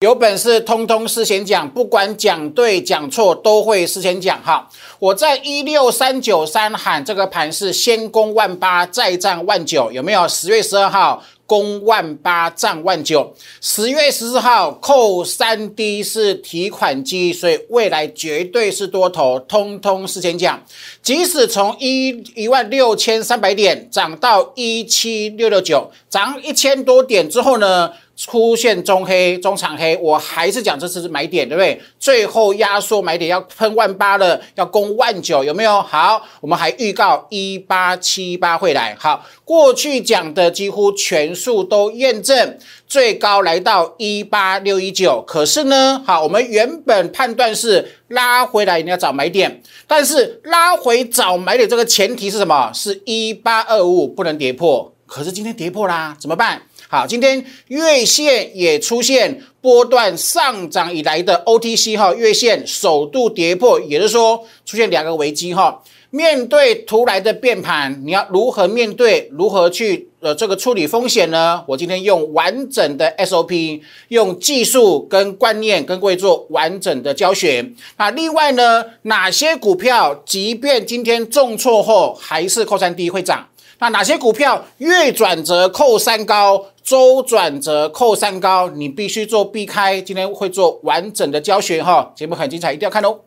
有本事通通事先讲，不管讲对讲错都会事先讲哈。我在一六三九三喊这个盘是先攻万八，再战万九，有没有？十月十二号攻万八，战万九。十月十四号扣三 D 是提款机，所以未来绝对是多头，通通事先讲。即使从一一万六千三百点涨到一七六六九，涨一千多点之后呢？出现中黑、中长黑，我还是讲这次是买点，对不对？最后压缩买点要喷万八了，要攻万九，有没有？好，我们还预告一八七八会来。好，过去讲的几乎全数都验证，最高来到一八六一九。可是呢，好，我们原本判断是拉回来你要找买点，但是拉回找买点这个前提是什么？是一八二五不能跌破。可是今天跌破啦，怎么办？好，今天月线也出现波段上涨以来的 OTC 哈，月线首度跌破，也就是说出现两个危机哈。面对突来的变盘，你要如何面对？如何去呃这个处理风险呢？我今天用完整的 SOP，用技术跟观念跟各位做完整的教学。那另外呢，哪些股票即便今天重挫后，还是扣三低会涨？那哪些股票月转折扣三高，周转折扣三高，你必须做避开。今天会做完整的教学哈，节目很精彩，一定要看哦。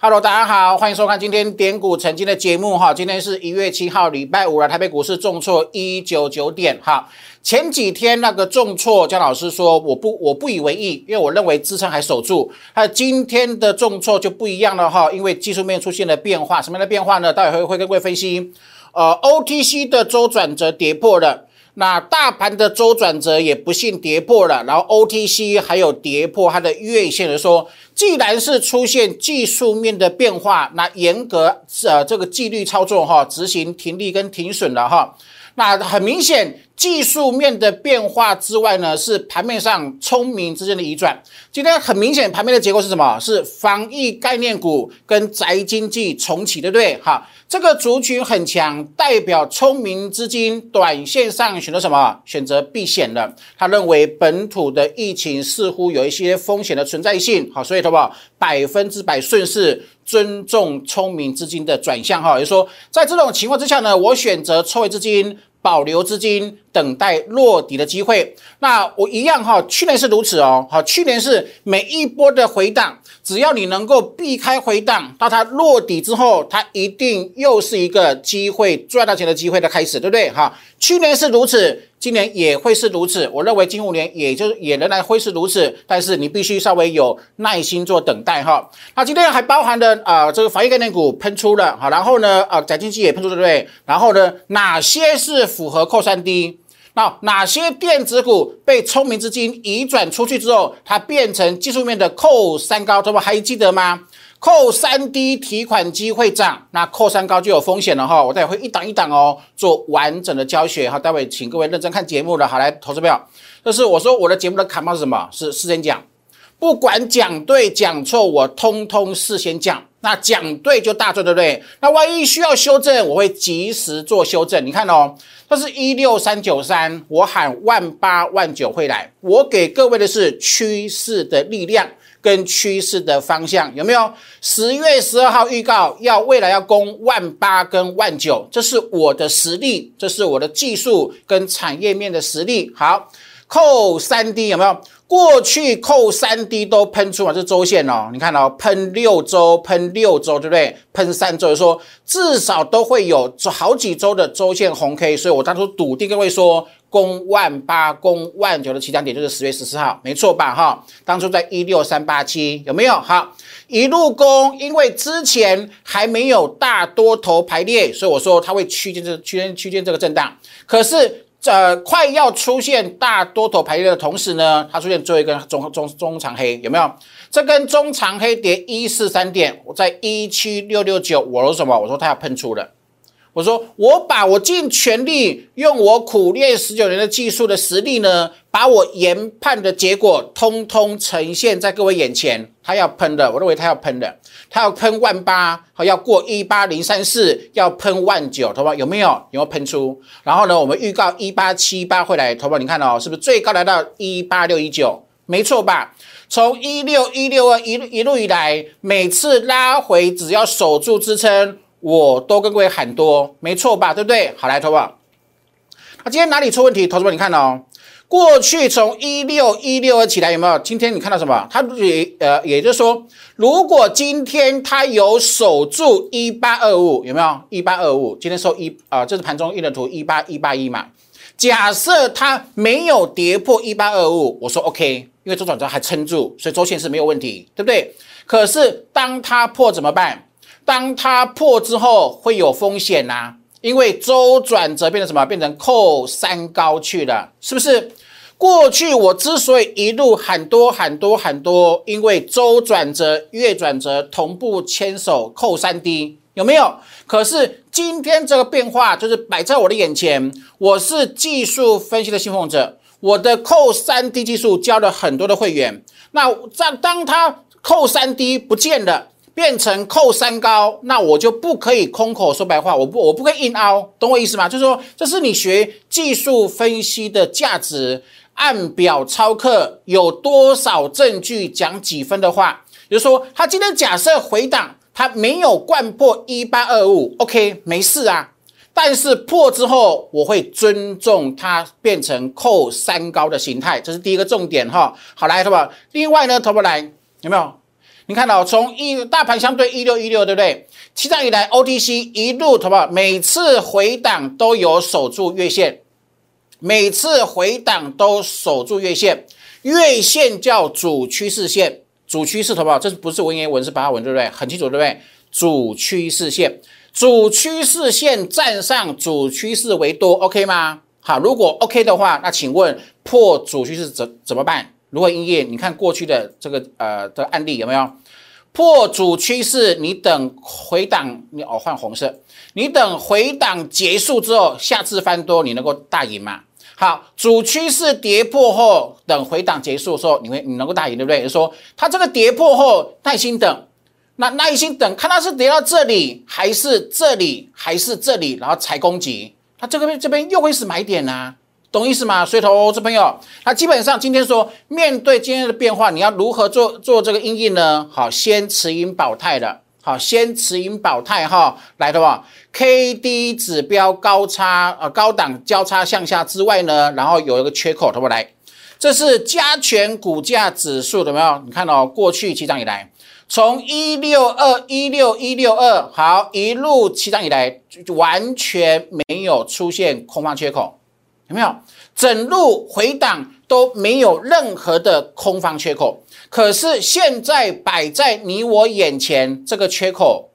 Hello，大家好，欢迎收看今天点股曾经的节目哈。今天是一月七号，礼拜五了。台北股市重挫一九九点哈。前几天那个重挫，姜老师说我不我不以为意，因为我认为支撑还守住。那今天的重挫就不一样了哈，因为技术面出现了变化。什么样的变化呢？待会会跟各位分析。呃，OTC 的周转折跌破了。那大盘的周转折也不幸跌破了，然后 OTC 还有跌破它的月线的说，既然是出现技术面的变化，那严格呃这个纪律操作哈，执行停利跟停损了哈，那很明显。技术面的变化之外呢，是盘面上聪明之间的移转。今天很明显，盘面的结构是什么？是防疫概念股跟宅经济重启，对不对？哈，这个族群很强，代表聪明资金短线上选择什么？选择避险了。他认为本土的疫情似乎有一些风险的存在性，好，所以，好不好？百分之百顺势尊重聪明资金的转向，哈，也就是说，在这种情况之下呢，我选择抽回资金。保留资金，等待落底的机会。那我一样哈，去年是如此哦。好，去年是每一波的回档，只要你能够避开回档，到它落底之后，它一定又是一个机会赚到钱的机会的开始，对不对？哈，去年是如此。今年也会是如此，我认为今五年也就也仍然会是如此，但是你必须稍微有耐心做等待哈。那今天还包含了啊这个防疫概念股喷出了，好，然后呢啊宅经济也喷出对不对？然后呢哪些是符合扣三 D？那哪些电子股被聪明资金移转出去之后，它变成技术面的扣三高，这不还记得吗？扣三低提款机会涨，那扣三高就有风险了哈。我待会会一档一档哦，做完整的教学哈。待会请各位认真看节目的，好来投资票。这是我说我的节目的卡帽是什么？是事先讲，不管讲对讲错，我通通事先讲。那讲对就大赚，对不对？那万一需要修正，我会及时做修正。你看哦，这是一六三九三，我喊万八万九会来，我给各位的是趋势的力量。跟趋势的方向有没有？十月十二号预告要未来要攻万八跟万九，这是我的实力，这是我的技术跟产业面的实力。好，扣三 D 有没有？过去扣三 D 都喷出了这周线哦，你看哦，喷六周，喷六周，对不对？喷三周，说至少都会有好几周的周线红 K，所以我当初笃定各位说。攻万八、攻万九的起涨点就是十月十四号，没错吧？哈，当初在一六三八七有没有？好，一路攻，因为之前还没有大多头排列，所以我说它会区间这区间区间这个震荡。可是，呃，快要出现大多头排列的同时呢，它出现最后一根中中中长黑，有没有？这根中长黑跌一四三点，我在一七六六九，我说什么？我说它要喷出了。我说我把我尽全力用我苦练十九年的技术的实力呢，把我研判的结果通通呈现在各位眼前。他要喷的，我认为他要喷的，他要喷万八，好要过一八零三四，要喷万九，头发有没有？有没有喷出？然后呢，我们预告一八七八会来，头发你看哦，是不是最高来到一八六一九？没错吧？从一六一六二一一路以来，每次拉回只要守住支撑。我都跟各位喊多，没错吧？对不对？好来，投保。那今天哪里出问题？投资们，你看哦，过去从一六一六二起来有没有？今天你看到什么？它也呃，也就是说，如果今天它有守住一八二五，有没有？一八二五，今天收一啊，这是盘中一的图，一八一八一嘛。假设它没有跌破一八二五，我说 OK，因为周转折还撑住，所以周线是没有问题，对不对？可是当它破怎么办？当它破之后会有风险呐，因为周转折变成什么？变成扣三高去了，是不是？过去我之所以一路喊多喊多喊多，因为周转折、月转折同步牵手扣三低，有没有？可是今天这个变化就是摆在我的眼前，我是技术分析的信奉者，我的扣三低技术教了很多的会员，那在当它扣三低不见了。变成扣三高，那我就不可以空口说白话，我不我不可以硬凹，懂我意思吗？就是说，这是你学技术分析的价值，按表操课，有多少证据讲几分的话，比如说，他今天假设回档，他没有贯破一八二五，OK，没事啊。但是破之后，我会尊重它变成扣三高的形态，这是第一个重点哈。好来，投保。另外呢，投保来有没有？你看到从一大盘相对一六一六，对不对？七涨以来，OTC 一路投保，每次回档都有守住月线，每次回档都守住月线，月线叫主趋势线，主趋势投保，这是不是文言文是白话文，对不对？很清楚，对不对？主趋势线，主趋势线站上主趋势为多，OK 吗？好，如果 OK 的话，那请问破主趋势怎怎么办？如何营业？你看过去的这个呃的案例有没有破主趋势？你等回档，你哦换红色，你等回档结束之后，下次翻多你能够大赢吗？好，主趋势跌破后，等回档结束的时候，你会你能够大赢，对不对？就说它这个跌破后，耐心等，那耐心等，看它是跌到这里，还是这里，还是这里，然后才攻击，它这个这边又会是买点呢？懂意思吗？所以投资朋友，那基本上今天说面对今天的变化，你要如何做做这个应应呢？好，先持盈保泰的，好，先持盈保泰哈，来的话，K D 指标高差呃高档交叉向下之外呢，然后有一个缺口，投不来，这是加权股价指数，有没有？你看哦，过去七涨以来，从一六二一六一六二，好，一路七涨以来，完全没有出现空方缺口。有没有整路回档都没有任何的空方缺口？可是现在摆在你我眼前这个缺口，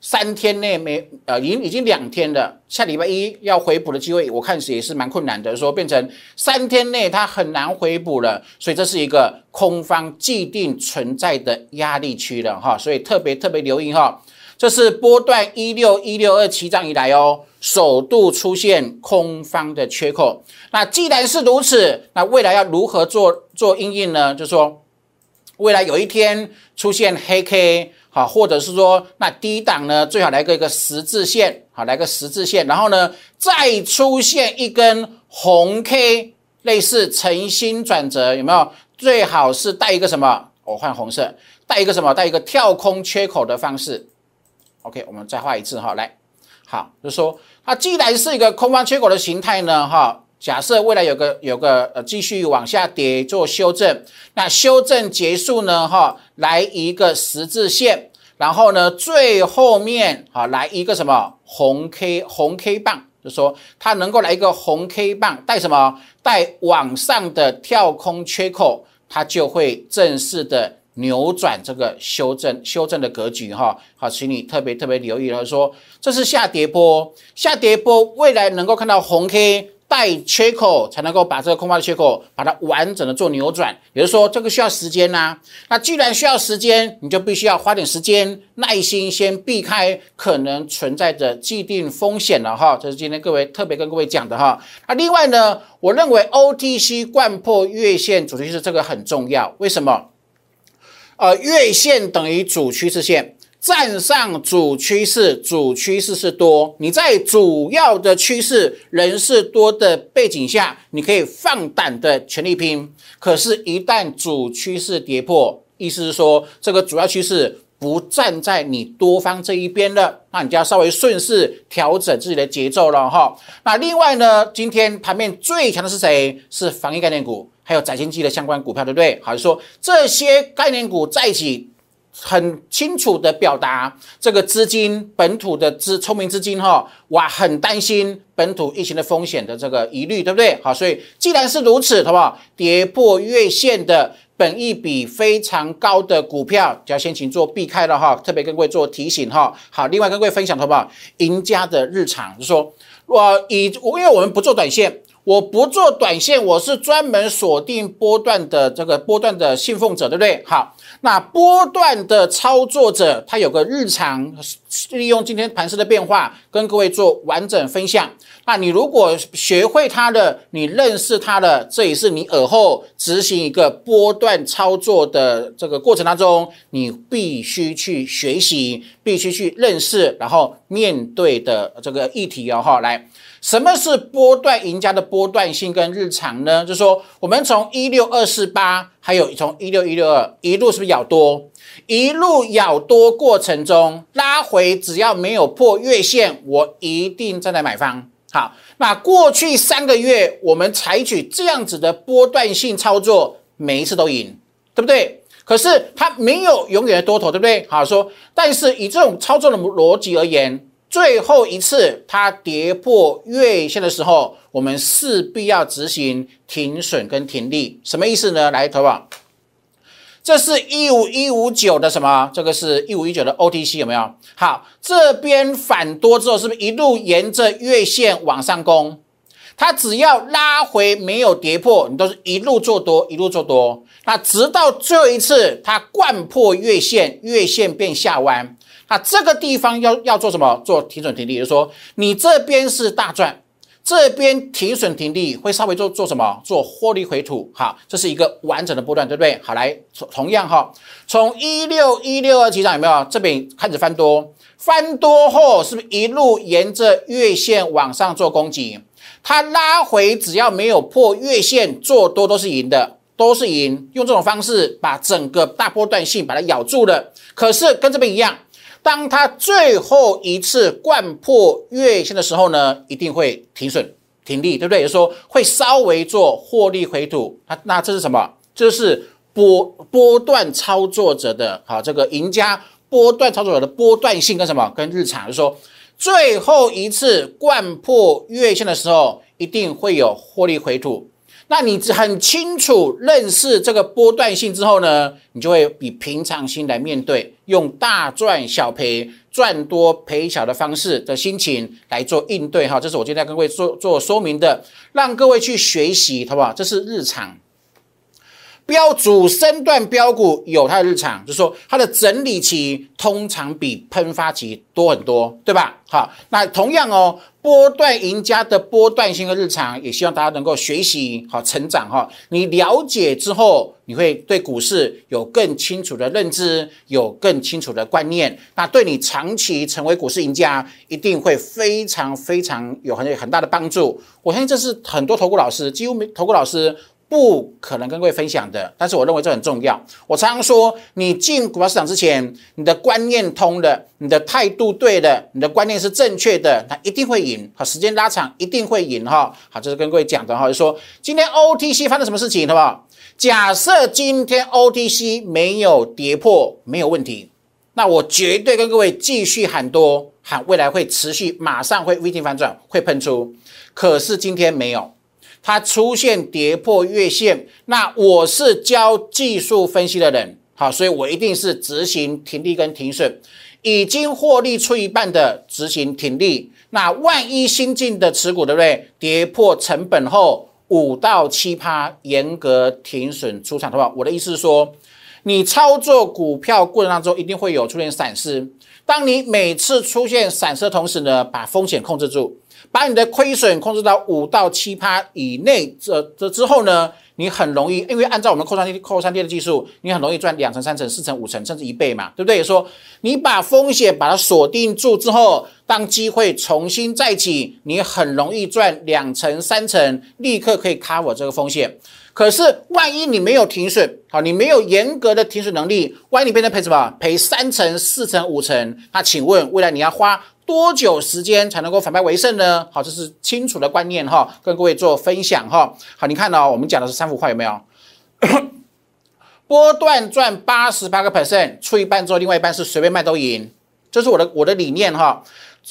三天内没呃，已经已经两天了，下礼拜一要回补的机会，我看是也是蛮困难的。说变成三天内它很难回补了，所以这是一个空方既定存在的压力区了哈，所以特别特别留意哈。这是波段一六一六二七涨以来哦，首度出现空方的缺口。那既然是如此，那未来要如何做做应应呢？就说，未来有一天出现黑 K 好，或者是说那低档呢，最好来个一个十字线好，来个十字线，然后呢再出现一根红 K，类似诚心转折，有没有？最好是带一个什么？我换红色，带一个什么？带一个跳空缺口的方式。OK，我们再画一次哈，来，好，就说它既然是一个空方缺口的形态呢，哈，假设未来有个有个呃继续往下跌做修正，那修正结束呢，哈，来一个十字线，然后呢最后面啊来一个什么红 K 红 K 棒，就说它能够来一个红 K 棒带什么带往上的跳空缺口，它就会正式的。扭转这个修正修正的格局哈，好，请你特别特别留意了，说这是下跌波，下跌波未来能够看到红 K 带缺口才能够把这个空方的缺口把它完整的做扭转，也就是说这个需要时间呐。那既然需要时间，你就必须要花点时间耐心先避开可能存在的既定风险了哈。这是今天各位特别跟各位讲的哈。那另外呢，我认为 OTC 贯破月线主题是这个很重要，为什么？呃，月线等于主趋势线。站上主趋势，主趋势是多。你在主要的趋势人是多的背景下，你可以放胆的全力拼。可是，一旦主趋势跌破，意思是说这个主要趋势不站在你多方这一边了，那你就要稍微顺势调整自己的节奏了哈。那另外呢，今天盘面最强的是谁？是防疫概念股，还有宅经济的相关股票，对不对？好，说这些概念股在一起。很清楚的表达，这个资金本土的资聪明资金哈，哇，很担心本土疫情的风险的这个疑虑，对不对？好，所以既然是如此，好不好？跌破月线的本益比非常高的股票，就要先请做避开了哈，特别跟各位做提醒哈。好，另外跟各位分享，好不好？赢家的日常，就是说我以，因为我们不做短线。我不做短线，我是专门锁定波段的这个波段的信奉者，对不对？好，那波段的操作者，他有个日常，利用今天盘势的变化，跟各位做完整分享。那你如果学会它的，你认识它的，这也是你尔后执行一个波段操作的这个过程当中，你必须去学习，必须去认识，然后面对的这个议题哦，哈，来。什么是波段赢家的波段性跟日常呢？就是说，我们从一六二四八，还有从一六一六二一路是不是咬多？一路咬多过程中拉回，只要没有破月线，我一定站在买方。好，那过去三个月我们采取这样子的波段性操作，每一次都赢，对不对？可是它没有永远的多头，对不对？好说，但是以这种操作的逻辑而言。最后一次它跌破月线的时候，我们势必要执行停损跟停利，什么意思呢？来，投保，这是一五一五九的什么？这个是一五一九的 OTC 有没有？好，这边反多之后，是不是一路沿着月线往上攻？它只要拉回没有跌破，你都是一路做多，一路做多。那直到最后一次它贯破月线，月线变下弯。那这个地方要要做什么？做停损停利，就是说你这边是大赚，这边停损停利会稍微做做什么？做获利回吐。好，这是一个完整的波段，对不对？好，来同样哈，从一六一六二起涨有没有？这边开始翻多，翻多后是不是一路沿着月线往上做攻击？它拉回只要没有破月线，做多都是赢的，都是赢。用这种方式把整个大波段性把它咬住了。可是跟这边一样。当它最后一次贯破月线的时候呢，一定会停损停利，对不对？也就是说会稍微做获利回吐。那那这是什么？这是波波段操作者的好这个赢家波段操作者的波段性跟什么？跟日常，就是说最后一次贯破月线的时候，一定会有获利回吐。那你很清楚认识这个波段性之后呢，你就会以平常心来面对，用大赚小赔、赚多赔少的方式的心情来做应对哈。这是我今天跟各位做做说明的，让各位去学习，好不好？这是日常。标主升段标股有它的日常，就是说它的整理期通常比喷发期多很多，对吧？好，那同样哦，波段赢家的波段性的日常，也希望大家能够学习好成长哈。你了解之后，你会对股市有更清楚的认知，有更清楚的观念，那对你长期成为股市赢家，一定会非常非常有很很大的帮助。我相信这是很多投顾老师，几乎没投顾老师。不可能跟各位分享的，但是我认为这很重要。我常常说，你进股票市场之前，你的观念通的，你的态度对的，你的观念是正确的，它一定会赢。好，时间拉长一定会赢哈。好，这是跟各位讲的哈，就说今天 OTC 发生什么事情，好不好？假设今天 OTC 没有跌破，没有问题，那我绝对跟各位继续喊多，喊未来会持续，马上会 V 型反转，会喷出。可是今天没有。它出现跌破月线，那我是教技术分析的人，好，所以我一定是执行停利跟停损，已经获利出一半的执行停利，那万一新进的持股，对不对？跌破成本后五到七趴，严格停损出场，的话？我的意思是说，你操作股票过程当中一定会有出现闪失。当你每次出现闪失的同时呢，把风险控制住，把你的亏损控制到五到七趴以内，这这之后呢？你很容易，因为按照我们扣三 D 扣三 D 的技术，你很容易赚两成、三成、四成、五成，甚至一倍嘛，对不对？说你把风险把它锁定住之后，当机会重新再起，你很容易赚两成、三成，立刻可以 cover 这个风险。可是万一你没有停损，好，你没有严格的停损能力，万一你变成赔什么？赔三成、四成、五成，那请问未来你要花？多久时间才能够反败为胜呢？好，这是清楚的观念哈，跟各位做分享哈。好，你看到我们讲的是三幅画有没有？波段赚八十八个 percent，出一半之后，另外一半是随便卖都赢，这是我的我的理念哈。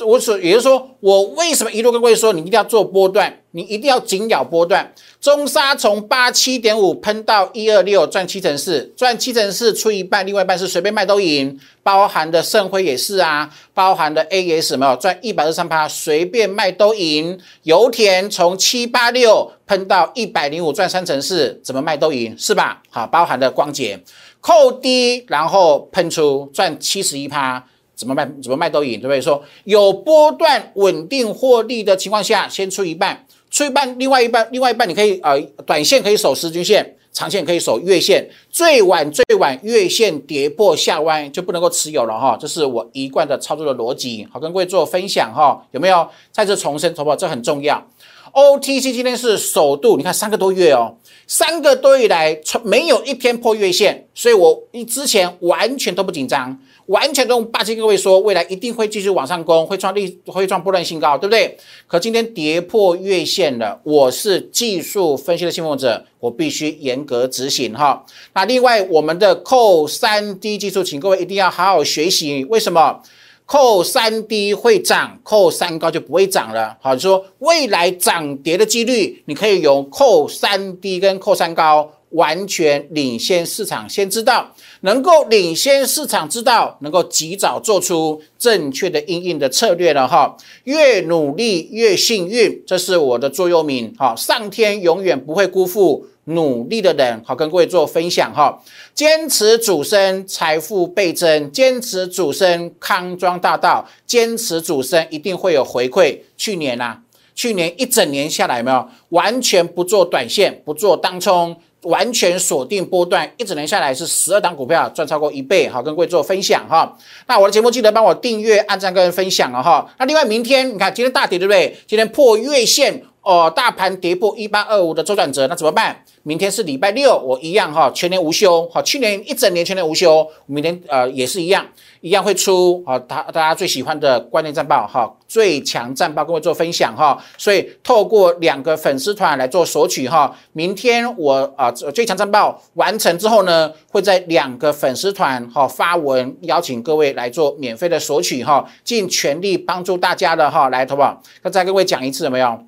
我所也就是说，我为什么一路跟各位说，你一定要做波段，你一定要紧咬波段。中沙从八七点五喷到一二六，赚七成四，赚七成四出一半，另外一半是随便卖都赢，包含的盛辉也是啊，包含的 A 也是没有赚一百二十三趴，随便卖都赢。油田从七八六喷到一百零五，赚三成四，怎么卖都赢，是吧？好，包含的光洁扣低，然后喷出赚七十一趴。怎么卖？怎么卖都赢，对不对？说有波段稳定获利的情况下，先出一半，出一半，另外一半，另外一半你可以呃，短线可以守十均线，长线可以守月线，最晚最晚月线跌破下弯就不能够持有了哈。这是我一贯的操作的逻辑，好跟各位做分享哈。有没有再次重申？好不好？这很重要。OTC 今天是首度，你看三个多月哦，三个多月以来从没有一天破月线，所以我一之前完全都不紧张。完全都霸气各位说，未来一定会继续往上攻，会创历会创波段新高，对不对？可今天跌破月线了，我是技术分析的信奉者，我必须严格执行哈。那另外我们的扣三 D 技术，请各位一定要好好学习。为什么扣三 D 会涨，扣三高就不会涨了？好，就说未来涨跌的几率，你可以用扣三 D 跟扣三高。完全领先市场，先知道能够领先市场，之道能够及早做出正确的应应的策略了哈。越努力越幸运，这是我的座右铭。好，上天永远不会辜负努力的人。好，跟各位做分享哈。坚持主升，财富倍增；坚持主升，康庄大道；坚持主升，一定会有回馈。去年啊，去年一整年下来，有没有完全不做短线，不做当冲？完全锁定波段，一整年下来是十二档股票赚超过一倍，好跟各位做分享哈。那我的节目记得帮我订阅、按赞跟分享啊哈。那另外明天你看今天大跌对不对？今天破月线哦，大盘跌破一八二五的周转折，那怎么办？明天是礼拜六，我一样哈，全年无休。好，去年一整年全年无休，明天呃也是一样，一样会出好，大大家最喜欢的关键战报哈，最强战报跟我做分享哈。所以透过两个粉丝团来做索取哈，明天我啊最强战报完成之后呢，会在两个粉丝团哈发文邀请各位来做免费的索取哈，尽全力帮助大家的哈来投保。那再各位讲一次有没有？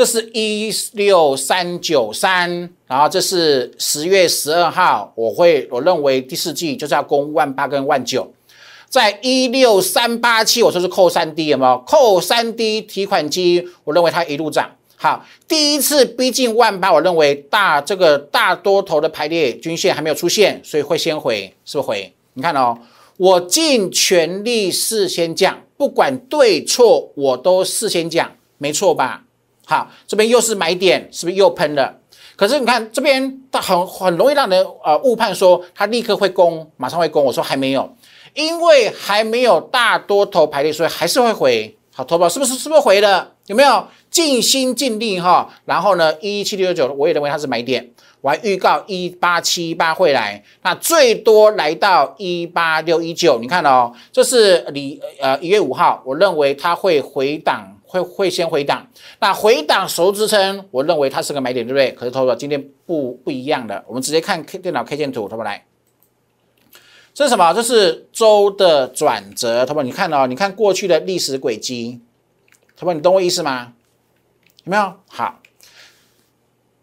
这是一六三九三，然后这是十月十二号，我会我认为第四季就是要攻万八跟万九，在一六三八七，我说是扣三 D 有没有？扣三 D 提款机，我认为它一路涨。好，第一次逼近万八，我认为大这个大多头的排列均线还没有出现，所以会先回，是不是回？你看哦，我尽全力事先讲，不管对错，我都事先讲，没错吧？好，这边又是买点，是不是又喷了？可是你看这边，它很很容易让人呃误判说它立刻会攻，马上会攻。我说还没有，因为还没有大多头排列，所以还是会回。好，投保是不是是不是回了？有没有尽心尽力哈？然后呢，一七六九我也认为它是买点，我还预告一八七八会来，那最多来到一八六一九。你看哦，这是离呃一月五号，我认为它会回档。会会先回档，那回档守支撑，我认为它是个买点，对不对？可是投资今天不不一样的，我们直接看 K 电脑 K 线图，他们来，这是什么？这是周的转折，他们你看哦，你看过去的历史轨迹，他们你懂我意思吗？有没有？好，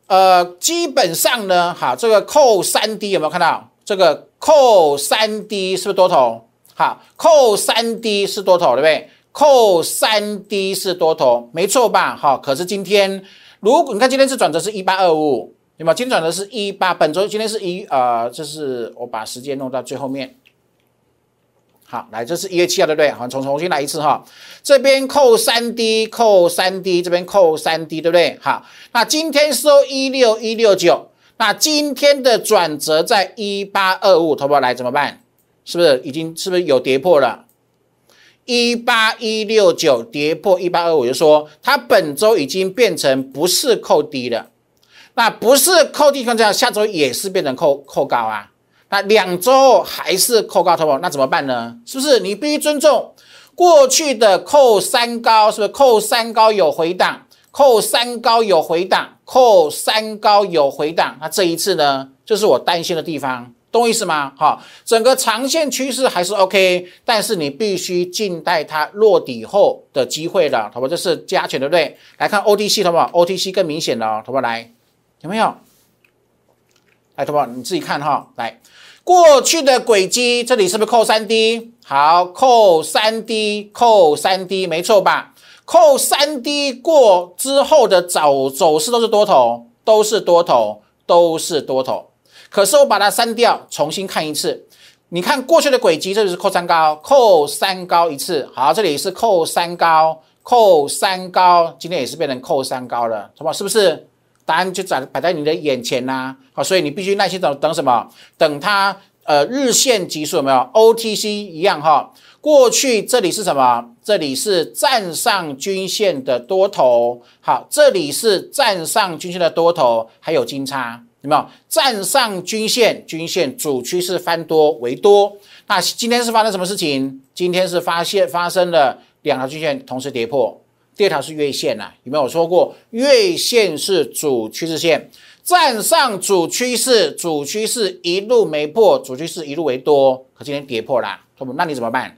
呃，基本上呢，好，这个扣三 D 有没有看到？这个扣三 D 是不是多头？好，扣三 D 是多头，对不对？扣三低是多头，没错吧？好，可是今天如果你看今天是转折是一八二五，对吗？今天转折是一八，本周今天是一呃，这是我把时间弄到最后面。好，来，这是一月七号，对不对？好，重重新来一次哈。这边扣三 D，扣三 D，这边扣三 D，对不对？好，那今天收一六一六九，那今天的转折在一八二五，投保来怎么办？是不是已经是不是有跌破了？一八一六九跌破一八二五，就说它本周已经变成不是扣低了。那不是扣低，看这样，下周也是变成扣扣高啊。那两周还是扣高，投保，那怎么办呢？是不是你必须尊重过去的扣三高？是不是扣三高有回档？扣三高有回档？扣三高有回档？那这一次呢？就是我担心的地方，懂我意思吗？好，整个长线趋势还是 OK，但是你必须静待它落底后的机会了，好吧？这是加权，对不对？来看 OTC，好不好？OTC 更明显了，好不好？来，有没有？来，好不好？你自己看哈，来。过去的轨迹，这里是不是扣三 D？好，扣三 D，扣三 D，没错吧？扣三 D 过之后的走走势都是多头，都是多头，都是多头。可是我把它删掉，重新看一次。你看过去的轨迹，这里是扣三高，扣三高一次。好，这里是扣三高，扣三高，今天也是变成扣三高了，什么？是不是？答案就在摆在你的眼前呐，好，所以你必须耐心等等什么？等它呃日线级数有没有？OTC 一样哈，过去这里是什么？这里是站上均线的多头，好，这里是站上均线的多头，还有金叉有没有？站上均线，均线主趋势翻多为多，那今天是发生什么事情？今天是发现发生了两条均线同时跌破。第二条是月线呐，有没有说过月线是主趋势线，站上主趋势，主趋势一路没破，主趋势一路为多，可今天跌破了，那你怎么办？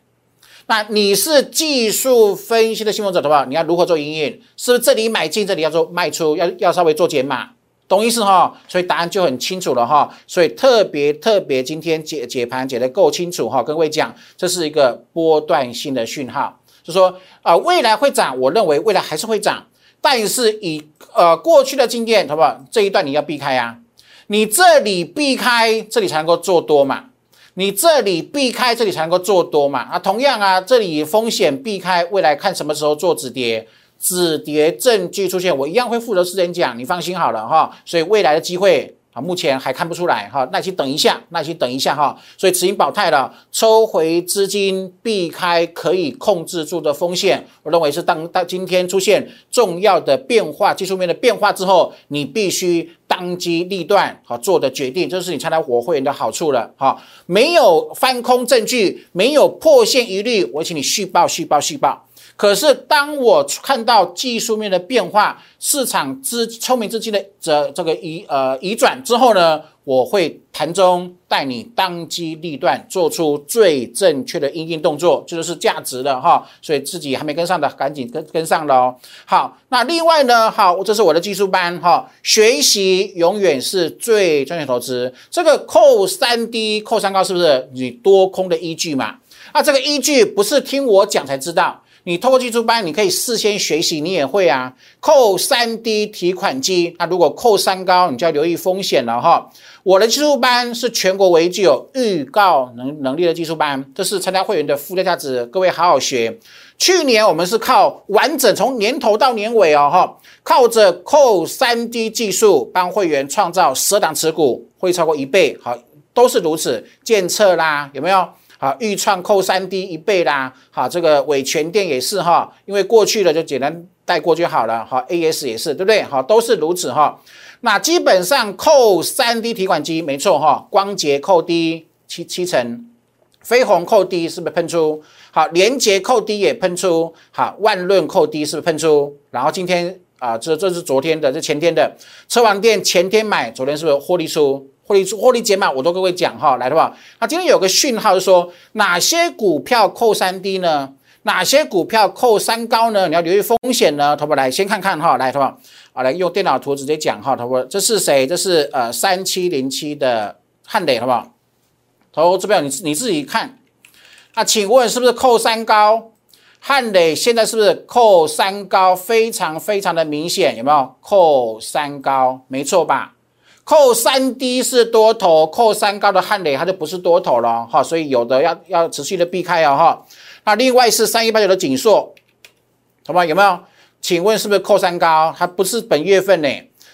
那你是技术分析的信奉者的话，你要如何做营运？是不是这里买进，这里要做卖出，要要稍微做减码，懂意思哈？所以答案就很清楚了哈。所以特别特别今天解解盘解得够清楚哈，跟各位讲，这是一个波段性的讯号。就说啊，未来会涨，我认为未来还是会涨，但是以呃过去的经验，好不好？这一段你要避开啊，你这里避开，这里才能够做多嘛，你这里避开，这里才能够做多嘛。啊，同样啊，这里风险避开，未来看什么时候做止跌，止跌证据出现，我一样会负责私人讲，你放心好了哈。所以未来的机会。啊，目前还看不出来哈，耐心等一下，耐心等一下哈。所以持盈保泰了，抽回资金，避开可以控制住的风险。我认为是当当今天出现重要的变化，技术面的变化之后，你必须当机立断好做的决定，这是你参加我会员的好处了哈。没有翻空证据，没有破线疑虑，我请你续报续报续报。可是，当我看到技术面的变化，市场资聪明资金的这这个移呃移转之后呢，我会盘中带你当机立断，做出最正确的应应动作，这就是价值的哈。所以自己还没跟上的，赶紧跟跟上喽。好，那另外呢，好，这是我的技术班哈，学习永远是最赚钱投资。这个扣三低扣三高是不是你多空的依据嘛？那这个依据不是听我讲才知道。你透过技术班，你可以事先学习，你也会啊。扣三低提款机，那如果扣三高，你就要留意风险了哈。我的技术班是全国唯一具有预告能能力的技术班，这是参加会员的附加价值，各位好好学。去年我们是靠完整从年头到年尾哦哈，靠着扣三低技术帮会员创造十档持股，会超过一倍，好，都是如此。监测啦，有没有？好，预创扣三 D 一倍啦，好，这个伟全电也是哈，因为过去的就简单带过就好了，好，AS 也是，对不对？好，都是如此哈。那基本上扣三 D 提款机没错哈，光捷扣低七七成，飞鸿扣低是不是喷出？好，联捷扣低也喷出，好，万润扣低是不是喷出？然后今天啊，这这是昨天的，这前天的车王店前天买，昨天是不是获利出？获利获利减码，我都各位讲哈，来的话，那今天有个讯号是说哪些股票扣三低呢？哪些股票扣三高呢？你要留意风险呢，投保来先看看哈，来，投保啊，来用电脑图直接讲哈，投保这是谁？这是呃三七零七的汉磊，好不好？投资票你你自己看，那请问是不是扣三高？汉磊现在是不是扣三高非常非常的明显？有没有扣三高？没错吧？扣三低是多头，扣三高的汉磊它就不是多头了哈，所以有的要要持续的避开哦哈。那另外是三一八九的锦硕，好吗？有没有？请问是不是扣三高？它不是本月份呢，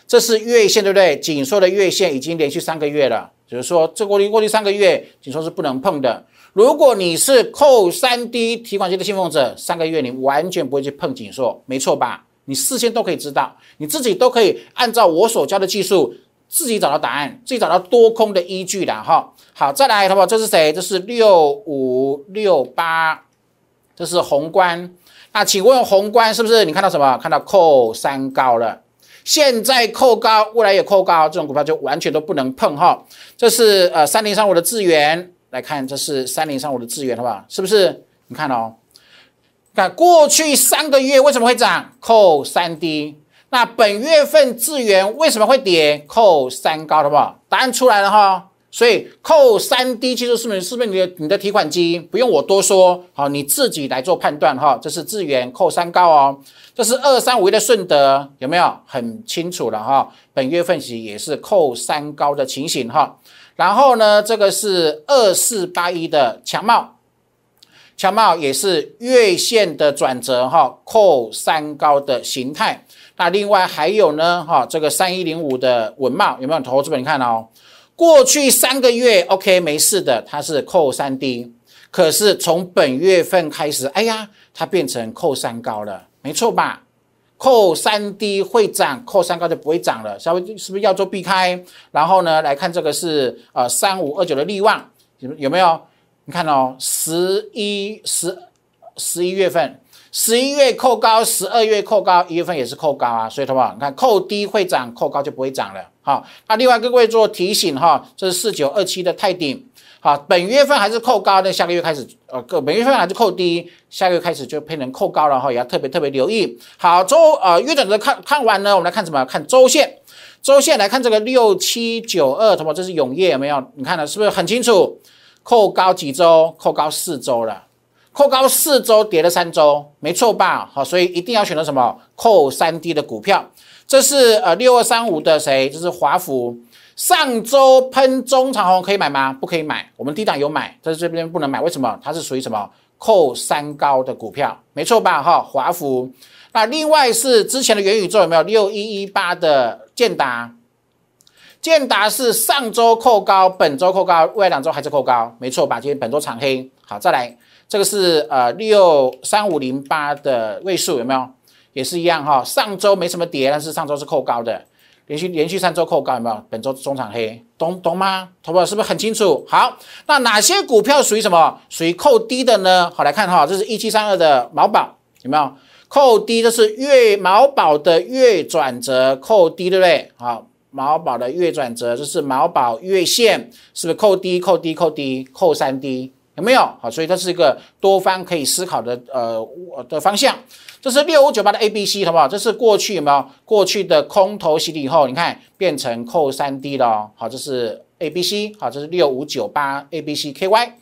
这是月线对不对？锦硕的月线已经连续三个月了，就是说这过去过去三个月锦硕是不能碰的。如果你是扣三低提款机的信奉者，三个月你完全不会去碰锦硕，没错吧？你事先都可以知道，你自己都可以按照我所教的技术。自己找到答案，自己找到多空的依据的哈。好，再来，好不好？这是谁？这是六五六八，这是宏观。那请问宏观是不是你看到什么？看到扣三高了？现在扣高，未来也扣高，这种股票就完全都不能碰哈。这是呃三零三五的资源，来看这是三零三五的资源，好不好？是不是？你看哦，看过去三个月为什么会涨？扣三低。那本月份智源为什么会跌？扣三高，好不好？答案出来了哈。所以扣三低，其实是不是是不是你的你的提款机？不用我多说，好，你自己来做判断哈。这是智源扣三高哦，这是二三五一的顺德，有没有很清楚了哈？本月份其也是扣三高的情形哈。然后呢，这个是二四八一的强茂，强茂也是月线的转折哈，扣三高的形态。那另外还有呢，哈，这个三一零五的文茂有没有投资本？你看哦，过去三个月 OK 没事的，它是扣三低，可是从本月份开始，哎呀，它变成扣三高了，没错吧？扣三低会涨，扣三高就不会涨了，稍微是不是要做避开？然后呢，来看这个是呃三五二九的利旺有有没有？你看哦，十一十十一月份。十一月扣高，十二月扣高，一月份也是扣高啊，所以，好不好？你看扣低会涨，扣高就不会涨了。好，那另外各位做提醒哈，这是四九二七的泰鼎，好，本月份还是扣高，那下个月开始，呃，各本月份还是扣低，下个月开始就变成扣高了哈，也要特别特别留意。好，周呃月转折看看完呢，我们来看什么？看周线，周线来看这个六七九二，什么？这是永业有没有？你看了是不是很清楚？扣高几周？扣高四周了。扣高四周，跌了三周，没错吧？好，所以一定要选择什么扣三低的股票。这是呃六二三五的谁？这是华福。上周喷中长红可以买吗？不可以买。我们低档有买，但是这边不能买。为什么？它是属于什么扣三高的股票？没错吧？哈，华福。那另外是之前的元宇宙有没有？六一一八的建达。建达是上周扣高，本周扣高，未来两周还是扣高？没错吧？今天本周长黑。好，再来。这个是呃六三五零八的位数有没有？也是一样哈。上周没什么跌，但是上周是扣高的，连续连续三周扣高有没有？本周中长黑，懂懂吗？投保是不是很清楚？好，那哪些股票属于什么？属于扣低的呢？好来看哈，这是一七三二的毛宝有没有？扣低这是月毛宝的月转折扣低对不对？好，毛宝的月转折，就是毛宝月线是不是扣低扣低扣低扣三低？有没有好？所以它是一个多方可以思考的呃的方向。这是六五九八的 A B C，好不好？这是过去有没有过去的空头洗礼后，你看变成扣三 D 了。好，这是 A B C，好，这是六五九八 A B C K Y。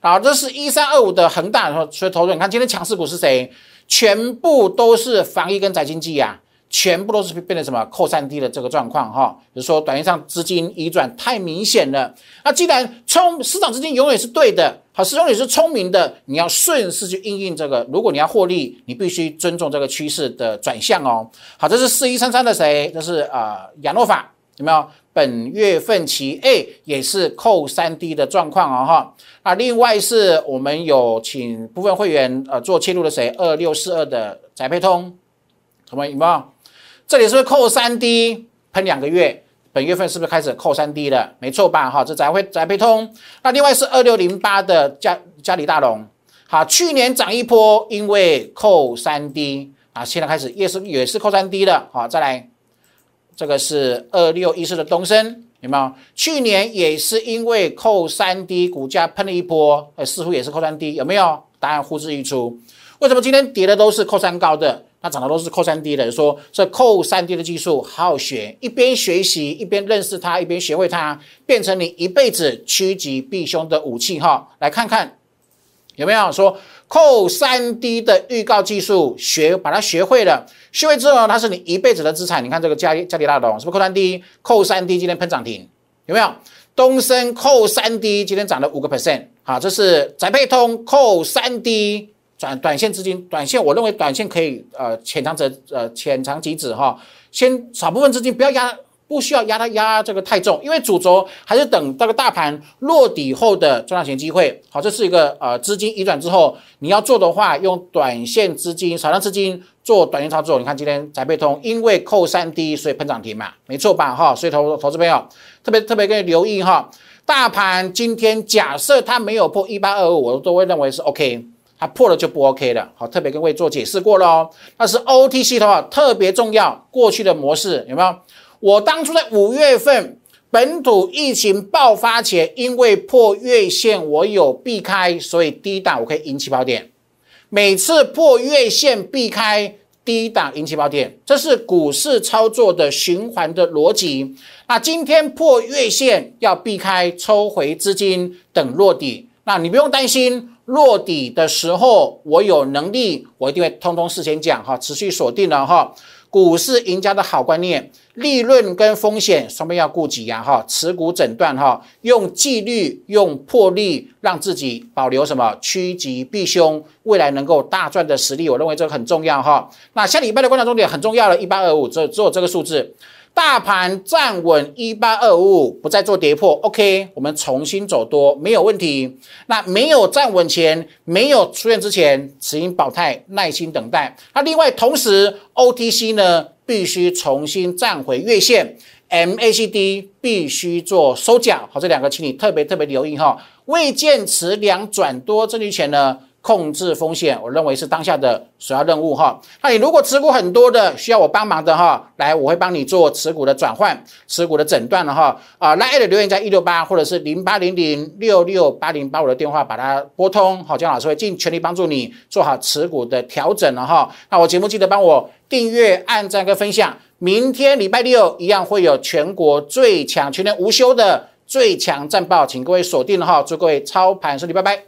好，这是一三二五的恒大，所以投资你看今天强势股是谁？全部都是防疫跟宅经济呀。全部都是变成什么扣三低的这个状况哈，比如说短线上资金移转太明显了。那既然聪市场资金永远是对的，好，市场永远是聪明的，你要顺势去应应这个。如果你要获利，你必须尊重这个趋势的转向哦。好，这是四一三三的谁？这是啊亚诺法有没有？本月份其 A 也是扣三低的状况哦哈。啊，另外是我们有请部分会员呃做切入的谁？二六四二的宅配通，什么有没有？这里是不是扣三 D 喷两个月？本月份是不是开始扣三 D 了？没错吧？哈，这宅会宅配通。那另外是二六零八的嘉嘉里大龙，好，去年涨一波，因为扣三 D 啊，现在开始也是也是扣三 D 的。好，再来，这个是二六一四的东升，有没有？去年也是因为扣三 D，股价喷了一波，呃，似乎也是扣三 D，有没有？答案呼之欲出。为什么今天跌的都是扣三高的？那涨的都是扣三 D 的，说这扣三 D 的技术好好学，一边学习一边认识它，一边学会它，变成你一辈子趋吉避凶的武器哈。来看看有没有说扣三 D 的预告技术学，把它学会了，学会之后它是你一辈子的资产。你看这个嘉嘉里大龙是不是扣三 D？扣三 D 今天喷涨停，有没有？东升扣三 D 今天涨了五个 percent，好，这是宅配通扣三 D 转短线资金，短线我认为短线可以呃浅尝辄呃浅尝即止哈，先少部分资金不要压。不需要压它压这个太重，因为主轴还是等这个大盘落底后的赚大钱机会。好，这是一个呃资金移转之后，你要做的话，用短线资金、少量资金做短线操作。你看今天宅配通因为扣三 D，所以喷涨停嘛，没错吧？哈，所以投投资朋友特别特别跟你留意哈，大盘今天假设它没有破一八二五，我都会认为是 OK，它破了就不 OK 了。好，特别跟各位做解释过了哦。那是 OTC 的话特别重要，过去的模式有没有？我当初在五月份本土疫情爆发前，因为破月线，我有避开，所以低档我可以赢起爆点。每次破月线避开低档赢起爆点，这是股市操作的循环的逻辑。那今天破月线要避开，抽回资金等落底。那你不用担心落底的时候，我有能力，我一定会通通事先讲哈，持续锁定了哈。股市赢家的好观念，利润跟风险双边要顾及呀，哈，持股诊断哈，用纪律，用魄力，让自己保留什么趋吉避凶，未来能够大赚的实力，我认为这个很重要哈。那下礼拜的观察重点很重要了，一八二五，只只有这个数字。大盘站稳一八二五五，不再做跌破，OK，我们重新走多没有问题。那没有站稳前，没有出现之前，持盈保泰，耐心等待。那另外同时，OTC 呢必须重新站回月线，MACD 必须做收脚。好，这两个请你特别特别留意哈。未见持两转多证据前呢？控制风险，我认为是当下的首要任务哈。那你如果持股很多的，需要我帮忙的哈，来，我会帮你做持股的转换、持股的诊断了哈。啊，来的留言在一六八或者是零八零零六六八零八五的电话，把它拨通。好，姜老师会尽全力帮助你做好持股的调整了哈。那我节目记得帮我订阅、按赞跟分享。明天礼拜六一样会有全国最强、全年无休的最强战报，请各位锁定了哈。祝各位操盘顺利，拜拜。